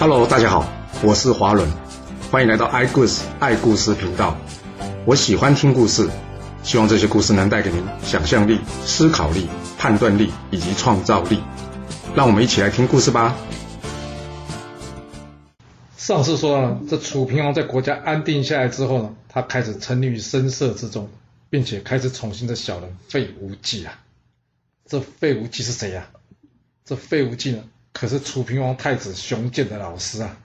Hello，大家好，我是华伦，欢迎来到爱故事爱故事频道。我喜欢听故事，希望这些故事能带给您想象力、思考力、判断力以及创造力。让我们一起来听故事吧。上次说了，这楚平王在国家安定下来之后呢，他开始沉溺于声色之中，并且开始宠幸这小人费无忌啊。这费无忌是谁呀、啊？这费无忌呢，可是楚平王太子熊建的老师啊。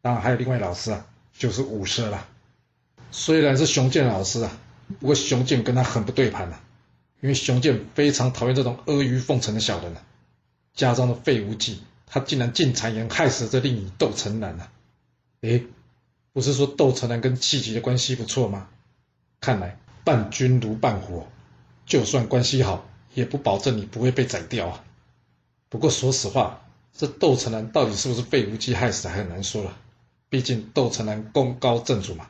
当然还有另外老师啊，就是伍奢了。虽然是熊建老师啊，不过熊建跟他很不对盘啊，因为熊建非常讨厌这种阿谀奉承的小人啊。加上了费无忌，他竟然进谗言害死了这令尹窦城南啊！诶，不是说窦城南跟戚吉的关系不错吗？看来伴君如伴虎，就算关系好，也不保证你不会被宰掉啊。不过说实话，这窦成南到底是不是被无忌害死的还很难说了。毕竟窦成南功高震主嘛，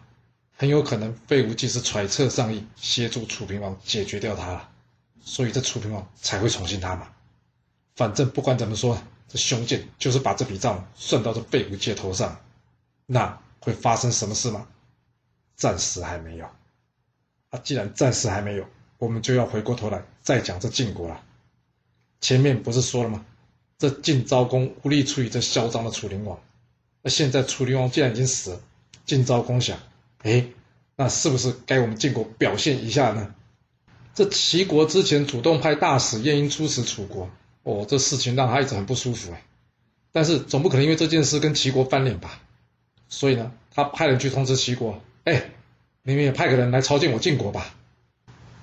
很有可能费无忌是揣测上意，协助楚平王解决掉他了，所以这楚平王才会宠幸他嘛。反正不管怎么说，这熊建就是把这笔账算到这费无忌头上。那会发生什么事吗？暂时还没有。啊，既然暂时还没有，我们就要回过头来再讲这晋国了。前面不是说了吗？这晋昭公无力处理这嚣张的楚灵王。那现在楚灵王既然已经死了，晋昭公想，哎，那是不是该我们晋国表现一下呢？这齐国之前主动派大使晏婴出使楚国，哦，这事情让他一直很不舒服哎。但是总不可能因为这件事跟齐国翻脸吧？所以呢，他派人去通知齐国，哎，你们也派个人来朝见我晋国吧。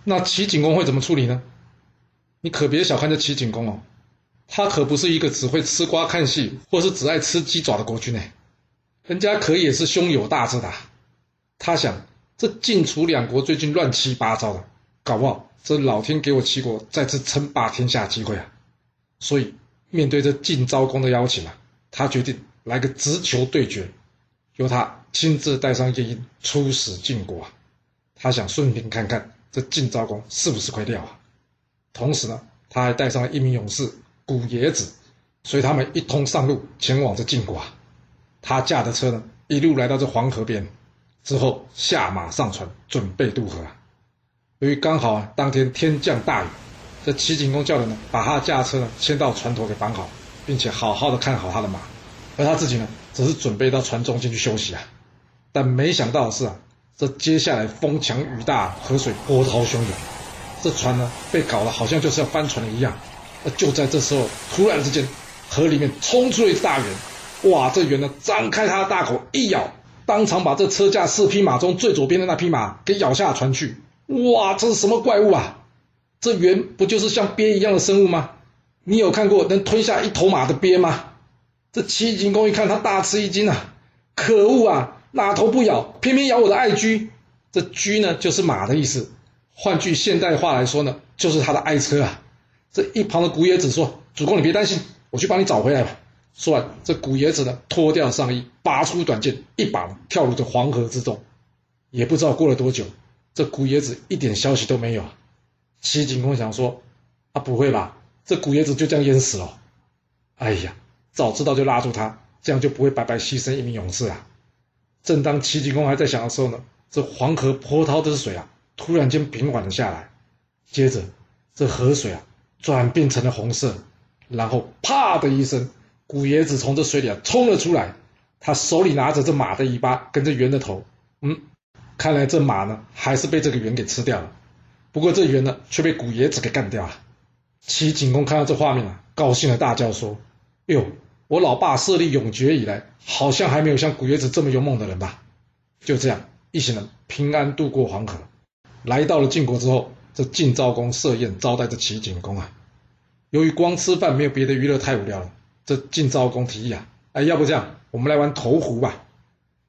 那齐景公会怎么处理呢？你可别小看这齐景公哦，他可不是一个只会吃瓜看戏，或是只爱吃鸡爪的国君呢，人家可也是胸有大志的。他想，这晋楚两国最近乱七八糟的，搞不好这老天给我齐国再次称霸天下机会啊。所以面对这晋昭公的邀请啊，他决定来个直球对决。由他亲自带上晏婴出使晋国啊，他想顺便看看这晋昭公是不是块料啊。同时呢，他还带上了一名勇士古冶子，随他们一同上路前往这晋国啊。他驾着车呢，一路来到这黄河边，之后下马上船，准备渡河啊。由于刚好啊，当天天降大雨，这齐景公叫人呢，把他驾车呢牵到船头给绑好，并且好好的看好他的马，而他自己呢。只是准备到船中间去休息啊，但没想到的是啊，这接下来风强雨大，河水波涛汹涌，这船呢被搞得好像就是要翻船一样。就在这时候，突然之间，河里面冲出一只大猿，哇！这猿呢张开它的大口一咬，当场把这车驾四匹马中最左边的那匹马给咬下船去。哇！这是什么怪物啊？这猿不就是像鳖一样的生物吗？你有看过能吞下一头马的鳖吗？这齐景公一看，他大吃一惊啊！可恶啊，哪头不咬，偏偏咬我的爱驹。这驹呢，就是马的意思。换句现代话来说呢，就是他的爱车啊。这一旁的古冶子说：“主公，你别担心，我去帮你找回来吧。”说完，这古冶子呢，脱掉上衣，拔出短剑，一把跳入这黄河之中。也不知道过了多久，这古冶子一点消息都没有。齐景公想说：“啊，不会吧？这古冶子就这样淹死了？”哎呀！早知道就拉住他，这样就不会白白牺牲一名勇士啊！正当齐景公还在想的时候呢，这黄河波涛的水啊，突然间平缓了下来，接着这河水啊转变成了红色，然后啪的一声，古爷子从这水里啊冲了出来，他手里拿着这马的尾巴跟这猿的头，嗯，看来这马呢还是被这个猿给吃掉了，不过这猿呢却被古爷子给干掉了。齐景公看到这画面啊，高兴的大叫说：“哟！”我老爸设立永绝以来，好像还没有像古爷子这么勇猛的人吧？就这样，一行人平安渡过黄河，来到了晋国之后，这晋昭公设宴招待这齐景公啊。由于光吃饭没有别的娱乐太无聊了，这晋昭公提议啊，哎，要不这样，我们来玩投壶吧。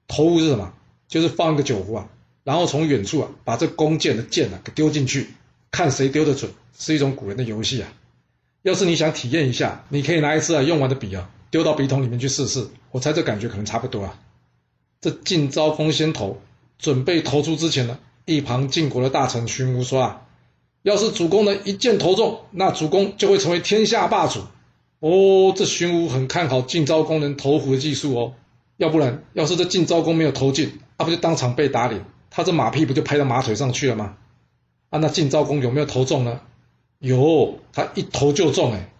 投壶是什么？就是放一个酒壶啊，然后从远处啊把这弓箭的箭啊给丢进去，看谁丢得准，是一种古人的游戏啊。要是你想体验一下，你可以拿一支啊用完的笔啊。丢到笔筒里面去试试，我猜这感觉可能差不多啊。这晋昭公先投，准备投出之前呢，一旁晋国的大臣荀彣说啊：“要是主公能一箭投中，那主公就会成为天下霸主。”哦，这荀娲很看好晋昭公能投壶的技术哦，要不然，要是这晋昭公没有投进，他、啊、不就当场被打脸？他这马屁不就拍到马腿上去了吗？啊，那晋昭公有没有投中呢？有，他一投就中哎！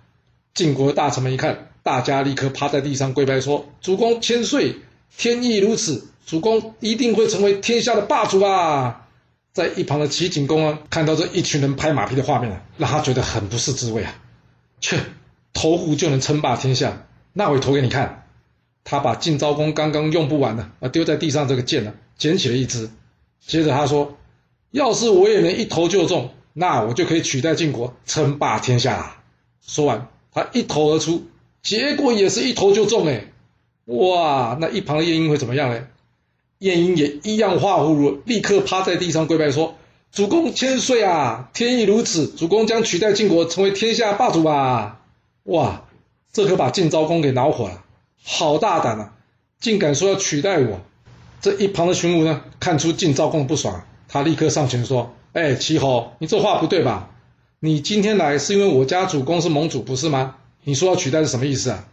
晋国的大臣们一看，大家立刻趴在地上跪拜说：“主公千岁，天意如此，主公一定会成为天下的霸主啊！”在一旁的齐景公啊，看到这一群人拍马屁的画面啊，让他觉得很不是滋味啊！切，投壶就能称霸天下，那我投给你看。他把晋昭公刚刚用不完的啊丢在地上这个剑呢，捡起了一支，接着他说：“要是我也能一投就中。”那我就可以取代晋国，称霸天下了。说完，他一投而出，结果也是一投就中哎！哇，那一旁的晏婴会怎么样呢？晏婴也一样画葫芦，立刻趴在地上跪拜说：“主公千岁啊！天意如此，主公将取代晋国，成为天下霸主吧！”哇，这可把晋昭公给恼火了，好大胆啊，竟敢说要取代我！这一旁的荀娲呢，看出晋昭公不爽，他立刻上前说。哎，齐侯，你这话不对吧？你今天来是因为我家主公是盟主，不是吗？你说要取代是什么意思啊？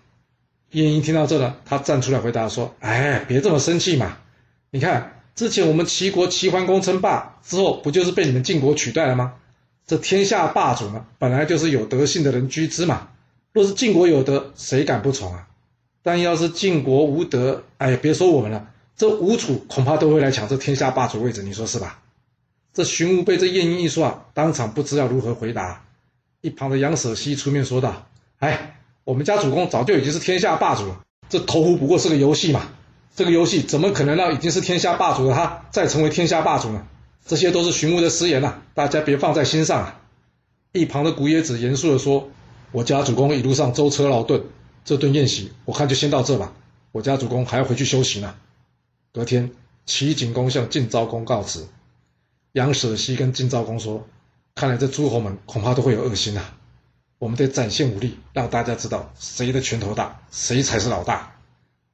晏婴听到这了，他站出来回答说：“哎，别这么生气嘛！你看，之前我们齐国齐桓公称霸之后，不就是被你们晋国取代了吗？这天下霸主呢，本来就是有德性的人居之嘛。若是晋国有德，谁敢不从啊？但要是晋国无德，哎，别说我们了，这吴楚恐怕都会来抢这天下霸主位置，你说是吧？”这荀娲被这晏婴一说啊，当场不知道如何回答。一旁的杨舍西出面说道：“哎，我们家主公早就已经是天下霸主了，这投壶不过是个游戏嘛。这个游戏怎么可能让已经是天下霸主的他再成为天下霸主呢？这些都是荀娲的私言呐、啊，大家别放在心上啊。”一旁的古冶子严肃地说：“我家主公一路上舟车劳顿，这顿宴席我看就先到这吧。我家主公还要回去休息呢。”隔天，齐景公向晋昭公告辞。杨舍西跟晋昭公说：“看来这诸侯们恐怕都会有恶心、啊，我们得展现武力，让大家知道谁的拳头大，谁才是老大。”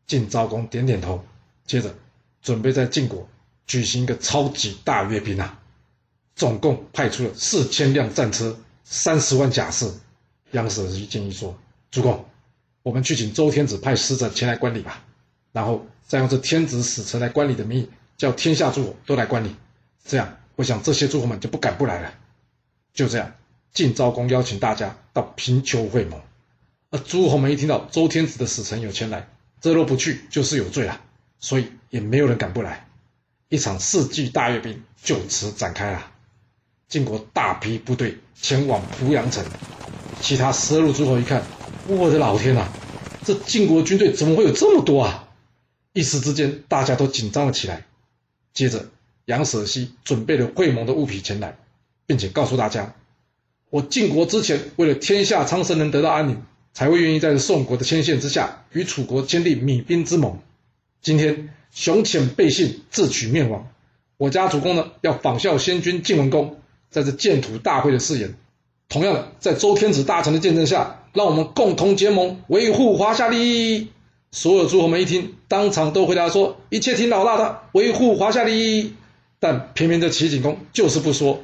晋昭公点点头，接着准备在晋国举行一个超级大阅兵啊，总共派出了四千辆战车，三十万甲士。杨舍西建议说：“主公，我们去请周天子派使者前来观礼吧，然后再用这天子使臣来观礼的名义，叫天下诸侯都来观礼，这样。”我想这些诸侯们就不敢不来了。就这样，晋昭公邀请大家到平丘会盟。而诸侯们一听到周天子的使臣有前来，这若不去就是有罪了，所以也没有人敢不来。一场世纪大阅兵就此展开了。晋国大批部队前往濮阳城，其他十二路诸侯一看，我的老天呐，这晋国军队怎么会有这么多啊？一时之间，大家都紧张了起来。接着。杨舍西准备了会盟的物品前来，并且告诉大家：“我晋国之前为了天下苍生能得到安宁，才会愿意在宋国的牵线之下与楚国签订弭兵之盟。今天雄潜背信，自取灭亡。我家主公呢，要仿效先君晋文公在这建土大会的誓言，同样的，在周天子大臣的见证下，让我们共同结盟，维护华夏利益。”所有诸侯们一听，当场都回答说：“一切听老大的，维护华夏利益。”但偏偏这齐景公就是不说。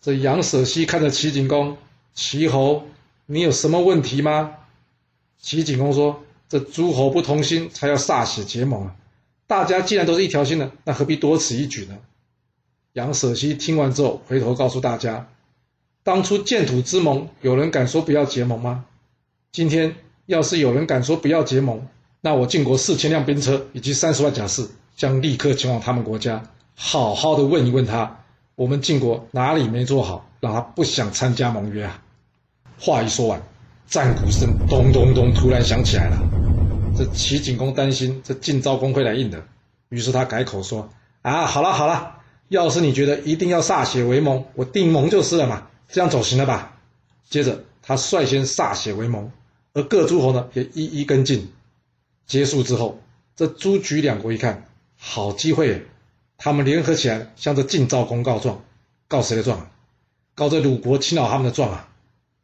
这杨舍西看着齐景公，齐侯，你有什么问题吗？齐景公说：“这诸侯不同心，才要歃血结盟啊！大家既然都是一条心的，那何必多此一举呢？”杨舍西听完之后，回头告诉大家：“当初建土之盟，有人敢说不要结盟吗？今天要是有人敢说不要结盟，那我晋国四千辆兵车以及三十万甲士，将立刻前往他们国家。”好好的问一问他，我们晋国哪里没做好，让他不想参加盟约啊？话一说完，战鼓声咚咚咚突然响起来了。这齐景公担心这晋昭公会来应的，于是他改口说：“啊，好了好了，要是你觉得一定要歃血为盟，我定盟就是了嘛，这样走行了吧？”接着他率先歃血为盟，而各诸侯呢也一一跟进。结束之后，这诸莒两国一看，好机会。他们联合起来向这晋昭公告状，告谁的状？告这鲁国侵扰他们的状啊！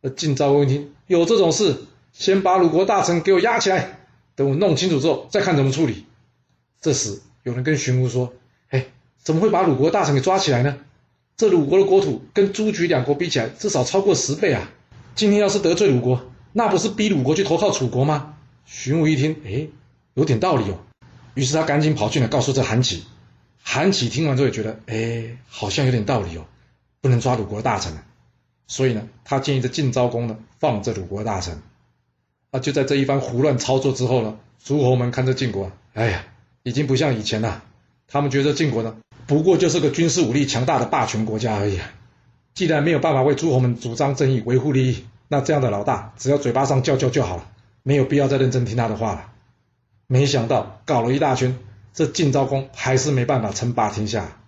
而晋昭公一听有这种事，先把鲁国大臣给我押起来，等我弄清楚之后再看怎么处理。这时有人跟荀彧说：“哎，怎么会把鲁国大臣给抓起来呢？这鲁国的国土跟诸莒两国比起来，至少超过十倍啊！今天要是得罪鲁国，那不是逼鲁国去投靠楚国吗？荀彧一听，哎，有点道理哦。于是他赶紧跑去呢，告诉这韩起。韩起听完之后也觉得，哎，好像有点道理哦，不能抓鲁国的大臣。所以呢，他建议这晋昭公呢，放这鲁国大臣。啊，就在这一番胡乱操作之后呢，诸侯们看着晋国，哎呀，已经不像以前了。他们觉得晋国呢，不过就是个军事武力强大的霸权国家而已。既然没有办法为诸侯们主张正义、维护利益，那这样的老大只要嘴巴上叫叫就好了，没有必要再认真听他的话了。没想到搞了一大圈，这晋昭公还是没办法称霸天下。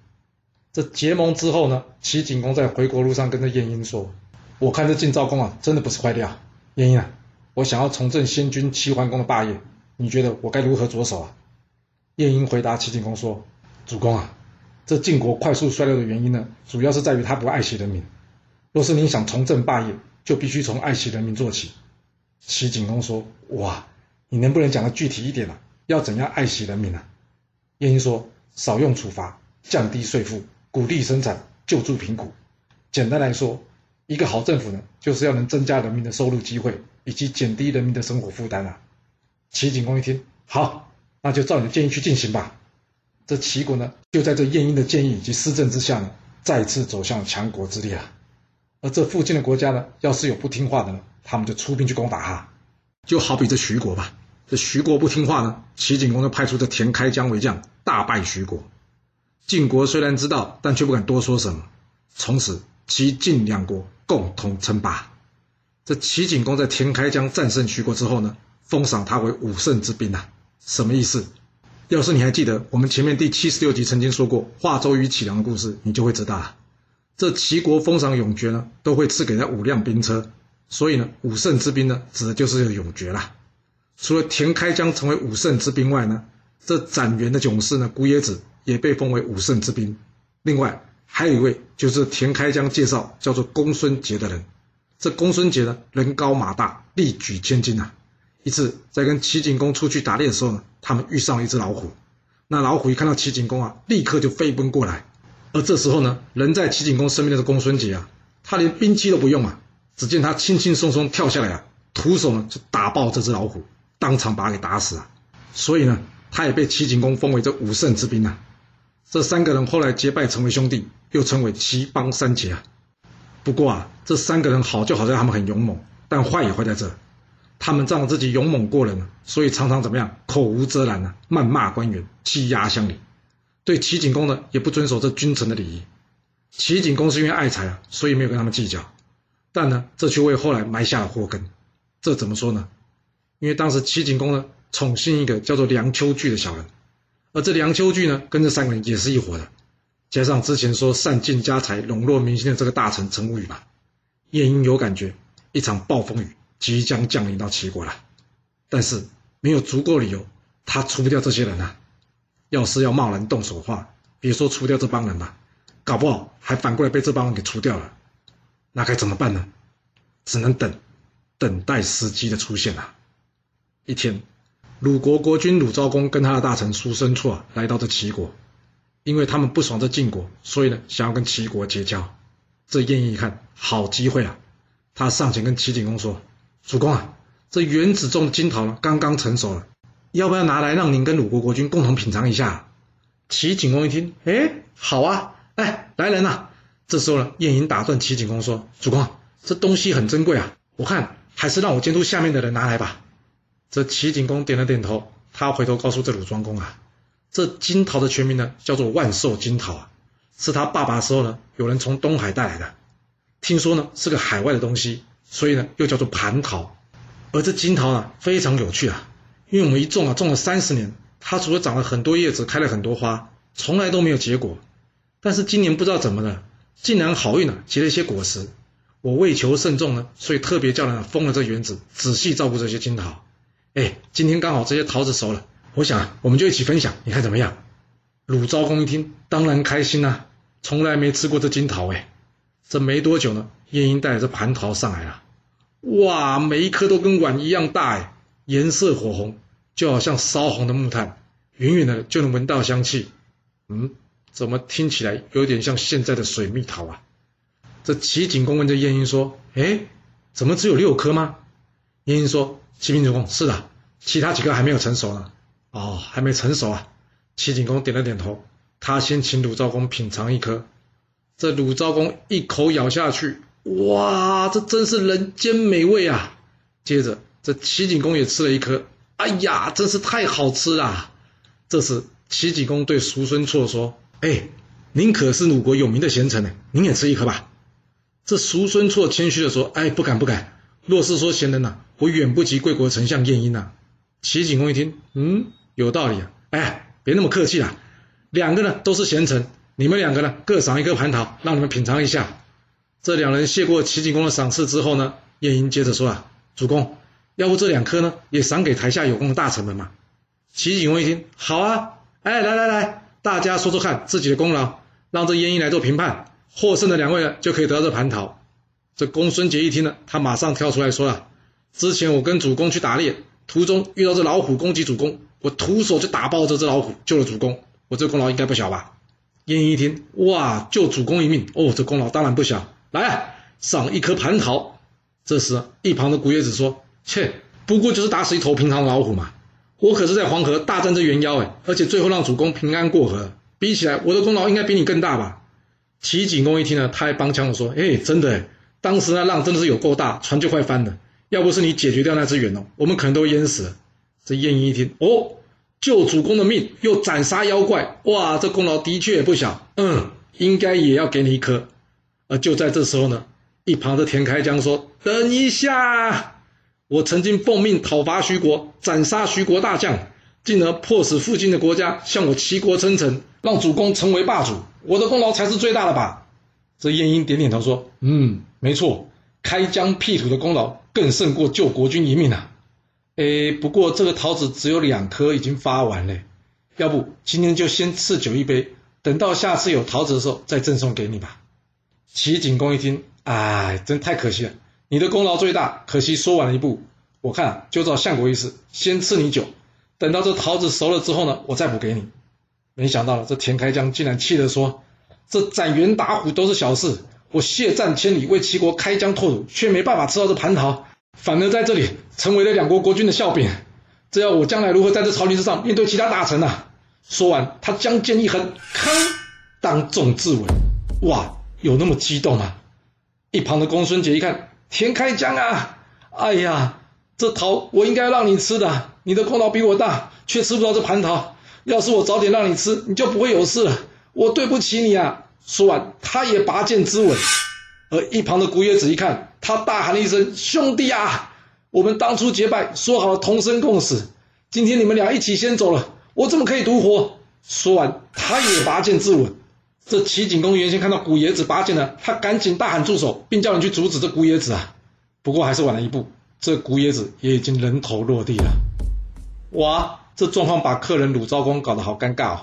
这结盟之后呢，齐景公在回国路上跟着晏婴说：“我看这晋昭公啊，真的不是坏料。晏婴啊，我想要重振先君齐桓公的霸业，你觉得我该如何着手啊？”晏婴回答齐景公说：“主公啊。”这晋国快速衰落的原因呢，主要是在于他不爱惜人民。若是您想重振霸业，就必须从爱惜人民做起。齐景公说：“哇，你能不能讲得具体一点啊？要怎样爱惜人民啊？”晏婴说：“少用处罚，降低税负，鼓励生产，救助贫苦。简单来说，一个好政府呢，就是要能增加人民的收入机会，以及减低人民的生活负担啊。”齐景公一听，好，那就照你的建议去进行吧。这齐国呢，就在这晏婴的建议以及施政之下呢，再次走向强国之列啊。而这附近的国家呢，要是有不听话的呢，他们就出兵去攻打他。就好比这徐国吧，这徐国不听话呢，齐景公就派出这田开疆为将，大败徐国。晋国虽然知道，但却不敢多说什么。从此，齐晋两国共同称霸。这齐景公在田开疆战胜徐国之后呢，封赏他为武圣之宾啊，什么意思？要是你还记得我们前面第七十六集曾经说过华州与杞梁的故事，你就会知道了。这齐国封赏勇爵呢，都会赐给他五辆兵车，所以呢，武圣之兵呢，指的就是这个勇爵啦。除了田开疆成为武圣之兵外呢，这斩原的囧士呢，古冶子也被封为武圣之宾。另外还有一位就是田开疆介绍叫做公孙捷的人，这公孙捷呢，人高马大，力举千斤啊。一次在跟齐景公出去打猎的时候呢，他们遇上了一只老虎。那老虎一看到齐景公啊，立刻就飞奔过来。而这时候呢，人在齐景公身边的公孙捷啊，他连兵器都不用啊，只见他轻轻松松跳下来啊，徒手呢就打爆这只老虎，当场把他给打死啊。所以呢，他也被齐景公封为这武圣之宾啊。这三个人后来结拜成为兄弟，又称为齐邦三杰啊。不过啊，这三个人好就好在他们很勇猛，但坏也坏在这。他们仗着自己勇猛过人，所以常常怎么样？口无遮拦呢，谩骂官员，欺压乡里。对齐景公呢，也不遵守这君臣的礼仪。齐景公是因为爱财啊，所以没有跟他们计较。但呢，这却为后来埋下了祸根。这怎么说呢？因为当时齐景公呢，宠幸一个叫做梁丘据的小人，而这梁丘据呢，跟这三个人也是一伙的。加上之前说散尽家财、笼络民心的这个大臣陈无宇吧，晏婴有感觉，一场暴风雨。即将降临到齐国了，但是没有足够理由，他除不掉这些人啊！要是要贸然动手的话，别说除掉这帮人了，搞不好还反过来被这帮人给除掉了，那该怎么办呢？只能等，等待时机的出现啊！一天，鲁国国君鲁昭公跟他的大臣叔孙痤啊，来到这齐国，因为他们不爽这晋国，所以呢，想要跟齐国结交。这晏婴一看，好机会啊！他上前跟齐景公说。主公啊，这园子种的金桃呢，刚刚成熟了，要不要拿来让您跟鲁国国君共同品尝一下？齐景公一听，哎，好啊，哎，来人呐！这时候呢，晏婴打断齐景公说：“主公，啊这东西很珍贵啊，我看还是让我监督下面的人拿来吧。”这齐景公点了点头，他回头告诉这鲁庄公啊，这金桃的全名呢，叫做万寿金桃啊，是他爸爸的时候呢，有人从东海带来的，听说呢是个海外的东西。所以呢，又叫做蟠桃，而这金桃啊，非常有趣啊，因为我们一种啊，种了三十年，它除了长了很多叶子，开了很多花，从来都没有结果。但是今年不知道怎么了，竟然好运啊，结了一些果实。我为求慎重呢，所以特别叫人封了这园子，仔细照顾这些金桃。哎，今天刚好这些桃子熟了，我想啊，我们就一起分享，你看怎么样？鲁昭公一听，当然开心啊，从来没吃过这金桃哎。这没多久呢，晏婴带着这蟠桃上来了。哇，每一颗都跟碗一样大哎，颜色火红，就好像烧红的木炭，远远的就能闻到香气。嗯，怎么听起来有点像现在的水蜜桃啊？这齐景公问这晏婴说：“哎，怎么只有六颗吗？”晏婴说：“齐平主公，是的，其他几个还没有成熟呢。”哦，还没成熟啊。齐景公点了点头，他先请鲁昭公品尝一颗。这鲁昭公一口咬下去，哇，这真是人间美味啊！接着，这齐景公也吃了一颗，哎呀，真是太好吃了。这时，齐景公对叔孙痤说：“哎，您可是鲁国有名的贤臣呢，您也吃一颗吧。”这叔孙痤谦虚的说：“哎，不敢不敢。若是说贤人呐、我远不及贵国丞相晏婴呐。”齐景公一听，嗯，有道理啊。哎，别那么客气啦，两个呢都是贤臣，你们两个呢各赏一颗蟠桃，让你们品尝一下。这两人谢过齐景公的赏赐之后呢，晏婴接着说啊：“主公，要不这两颗呢也赏给台下有功的大臣们嘛？”齐景公一听，好啊，哎，来来来，大家说说看自己的功劳，让这晏婴来做评判。获胜的两位呢，就可以得到这蟠桃。这公孙捷一听呢，他马上跳出来说了：“之前我跟主公去打猎，途中遇到这老虎攻击主公，我徒手就打爆这只老虎，救了主公。我这功劳应该不小吧？”晏婴一听，哇，救主公一命，哦，这功劳当然不小。来啊，赏一颗蟠桃。这时，一旁的古叶子说：“切，不过就是打死一头平常的老虎嘛。我可是在黄河大战这猿妖哎，而且最后让主公平安过河，比起来，我的功劳应该比你更大吧？”齐景公一听呢，他还帮腔的说：“哎，真的，当时那浪真的是有够大，船就快翻了。要不是你解决掉那只猿哦，我们可能都淹死了。”这晏婴一听，哦，救主公的命，又斩杀妖怪，哇，这功劳的确也不小。嗯，应该也要给你一颗。而就在这时候呢，一旁的田开疆说：“等一下，我曾经奉命讨伐徐国，斩杀徐国大将。”进而迫使附近的国家向我齐国称臣，让主公成为霸主，我的功劳才是最大的吧？这晏婴点点头说：“嗯，没错，开疆辟土的功劳更胜过救国君一命啊。诶，不过这个桃子只有两颗，已经发完了，要不今天就先赐酒一杯，等到下次有桃子的时候再赠送给你吧。”齐景公一听，哎，真太可惜了，你的功劳最大，可惜说晚了一步。我看就照相国意思，先赐你酒。等到这桃子熟了之后呢，我再补给你。没想到这田开疆竟然气得说：“这斩猿打虎都是小事，我血战千里为齐国开疆拓土，却没办法吃到这蟠桃，反而在这里成为了两国国君的笑柄。这要我将来如何在这朝廷之上面对其他大臣呢、啊？”说完，他将剑一横，铿，当众自刎。哇，有那么激动吗？一旁的公孙捷一看，田开疆啊，哎呀，这桃我应该让你吃的。你的功劳比我大，却吃不到这蟠桃。要是我早点让你吃，你就不会有事了。我对不起你啊！说完，他也拔剑自刎。而一旁的古冶子一看，他大喊了一声：“兄弟啊！我们当初结拜，说好了同生共死。今天你们俩一起先走了，我怎么可以独活？”说完，他也拔剑自刎。这齐景公原先看到古冶子拔剑了，他赶紧大喊住手，并叫人去阻止这古冶子啊。不过还是晚了一步，这古冶子也已经人头落地了。哇，这状况把客人鲁昭公搞得好尴尬哦。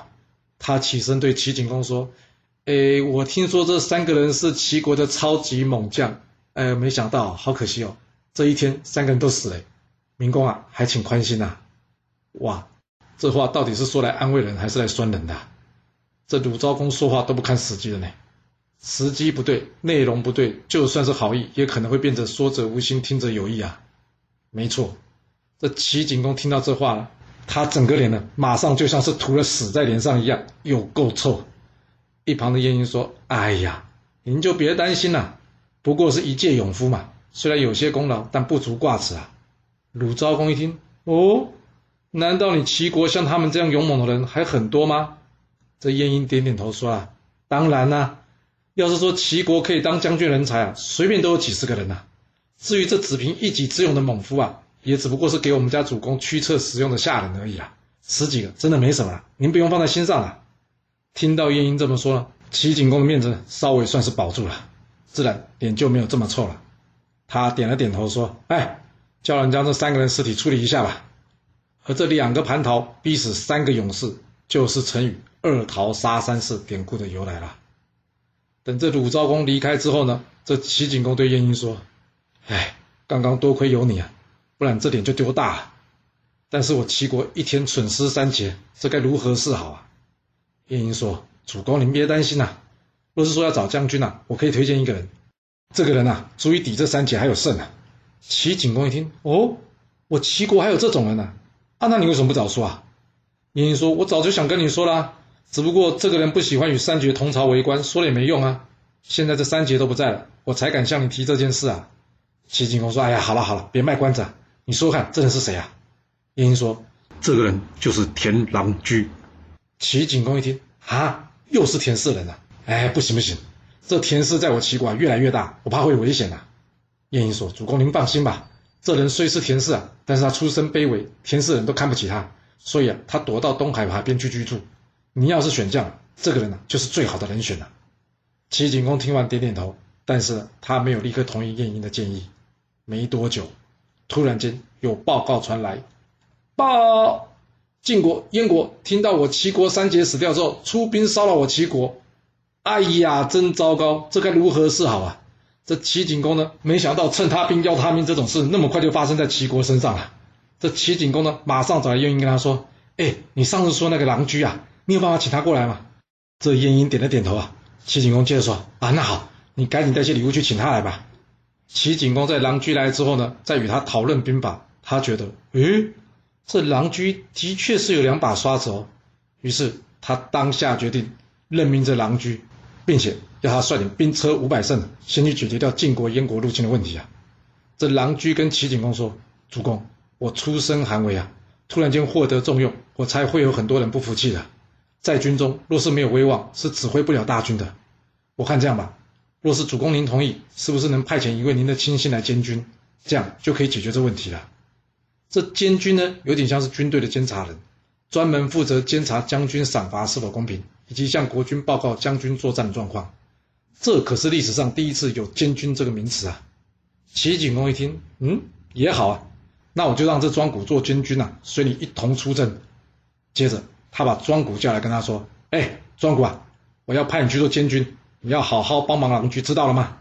他起身对齐景公说：“诶，我听说这三个人是齐国的超级猛将，呃，没想到，好可惜哦，这一天三个人都死了。明公啊，还请宽心呐。”哇，这话到底是说来安慰人，还是来酸人的？这鲁昭公说话都不看时机的呢，时机不对，内容不对，就算是好意，也可能会变成说者无心，听者有意啊。没错。这齐景公听到这话了，他整个脸呢，马上就像是涂了屎在脸上一样，有够臭。一旁的晏婴说：“哎呀，您就别担心了，不过是一介勇夫嘛，虽然有些功劳，但不足挂齿啊。”鲁昭公一听，哦，难道你齐国像他们这样勇猛的人还很多吗？这晏婴点点头说：“啊，当然啦，要是说齐国可以当将军人才啊，随便都有几十个人呐、啊。至于这只凭一己之勇的猛夫啊。”也只不过是给我们家主公驱策使用的下人而已啊，十几个真的没什么了，您不用放在心上了。听到晏婴这么说了，齐景公的面子稍微算是保住了，自然脸就没有这么臭了。他点了点头说：“哎，叫人将这三个人尸体处理一下吧。”而这两个蟠桃逼死三个勇士，就是成语“二桃杀三士”典故的由来了。等这鲁昭公离开之后呢，这齐景公对晏婴说：“哎，刚刚多亏有你啊。”不然这点就丢大了。但是我齐国一天损失三捷，这该如何是好啊？晏婴说：“主公您别担心呐、若是说要找将军呐、我可以推荐一个人。这个人呐、足以抵这三捷还有胜啊。齐景公一听，哦，我齐国还有这种人呢，啊，那你为什么不早说啊？晏婴说，我早就想跟你说啦，只不过这个人不喜欢与三杰同朝为官，说了也没用啊。现在这三杰都不在了，我才敢向你提这件事啊。齐景公说，哎呀，好了好了，别卖关子啊，你说说看，这人是谁啊？晏婴说，这个人就是田郎居。齐景公一听，啊，又是田氏人啊，哎，不行不行。这田氏在我齐国啊越来越大，我怕会有危险呐、啊。晏婴说：“主公您放心吧，这人虽是田氏啊，但是他出身卑微，田氏人都看不起他，所以啊，他躲到东海旁边去居住。你要是选将，这个人呢、啊、就是最好的人选了。”齐景公听完点点头，但是他没有立刻同意晏婴的建议。没多久，突然间有报告传来：“报，晋国、燕国听到我齐国三杰死掉之后，出兵骚扰我齐国。”哎呀，真糟糕！这该如何是好啊？这齐景公呢，没想到趁他兵要他命这种事，那么快就发生在齐国身上了。这齐景公呢，马上找来晏婴跟他说：“哎，你上次说那个郎居啊，你有办法请他过来吗？”这晏婴点了点头啊。齐景公接着说：“啊，那好，你赶紧带些礼物去请他来吧。”齐景公在郎居来之后呢，再与他讨论兵法，他觉得，诶，这郎居的确是有两把刷子哦。于是他当下决定任命这郎居。并且要他率领兵车五百乘，先去解决掉晋国、燕国入侵的问题啊！这郎居跟齐景公说：“主公，我出身寒微啊，突然间获得重用，我猜会有很多人不服气的。在军中若是没有威望，是指挥不了大军的。我看这样吧，若是主公您同意，是不是能派遣一位您的亲信来监军？这样就可以解决这问题了。这监军呢，有点像是军队的监察人，专门负责监察将军赏罚是否公平。”以及向国君报告将军作战状况，这可是历史上第一次有监军这个名词啊！齐景公一听，嗯，也好啊，那我就让这庄古做监军啊，随你一同出征。接着，他把庄古叫来，跟他说：“哎，庄古啊，我要派你去做监军，你要好好帮忙郎居，知道了吗？”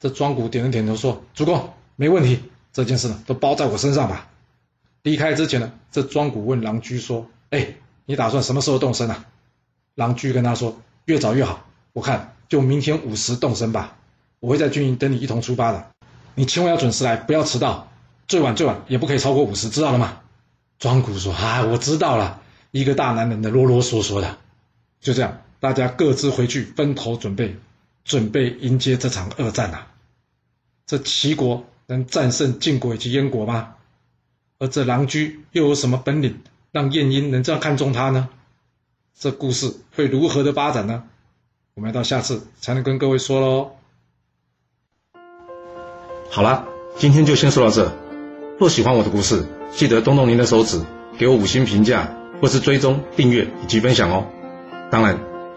这庄古点了点头，说：“主公，没问题，这件事呢，都包在我身上吧。”离开之前呢，这庄古问郎居说：“哎，你打算什么时候动身啊？”郎居跟他说：“越早越好，我看就明天午时动身吧。我会在军营等你一同出发的，你千万要准时来，不要迟到。最晚最晚也不可以超过午时，知道了吗？”庄古说：“啊，我知道了。一个大男人的啰啰嗦嗦的。”就这样，大家各自回去分头准备，准备迎接这场恶战啊！这齐国能战胜晋国以及燕国吗？而这郎居又有什么本领，让晏婴能这样看重他呢？这故事会如何的发展呢？我们要到下次才能跟各位说喽。好了，今天就先说到这。若喜欢我的故事，记得动动您的手指，给我五星评价，或是追踪、订阅以及分享哦。当然，